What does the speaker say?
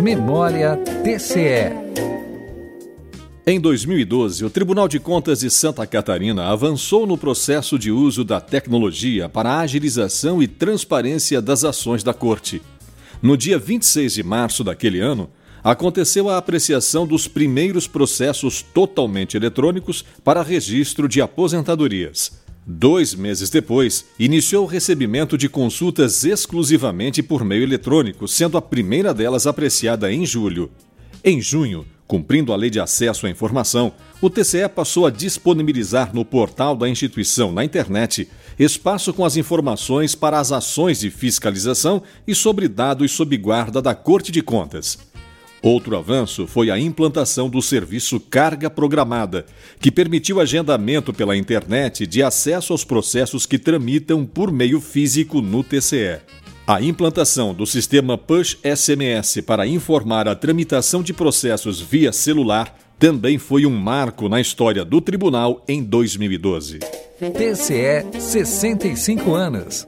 Memória TCE. Em 2012, o Tribunal de Contas de Santa Catarina avançou no processo de uso da tecnologia para a agilização e transparência das ações da Corte. No dia 26 de março daquele ano, aconteceu a apreciação dos primeiros processos totalmente eletrônicos para registro de aposentadorias. Dois meses depois, iniciou o recebimento de consultas exclusivamente por meio eletrônico, sendo a primeira delas apreciada em julho. Em junho, cumprindo a lei de acesso à informação, o TCE passou a disponibilizar no portal da instituição na internet espaço com as informações para as ações de fiscalização e sobre dados sob guarda da Corte de Contas. Outro avanço foi a implantação do serviço Carga Programada, que permitiu agendamento pela internet de acesso aos processos que tramitam por meio físico no TCE. A implantação do sistema Push SMS para informar a tramitação de processos via celular também foi um marco na história do tribunal em 2012. TCE 65 anos.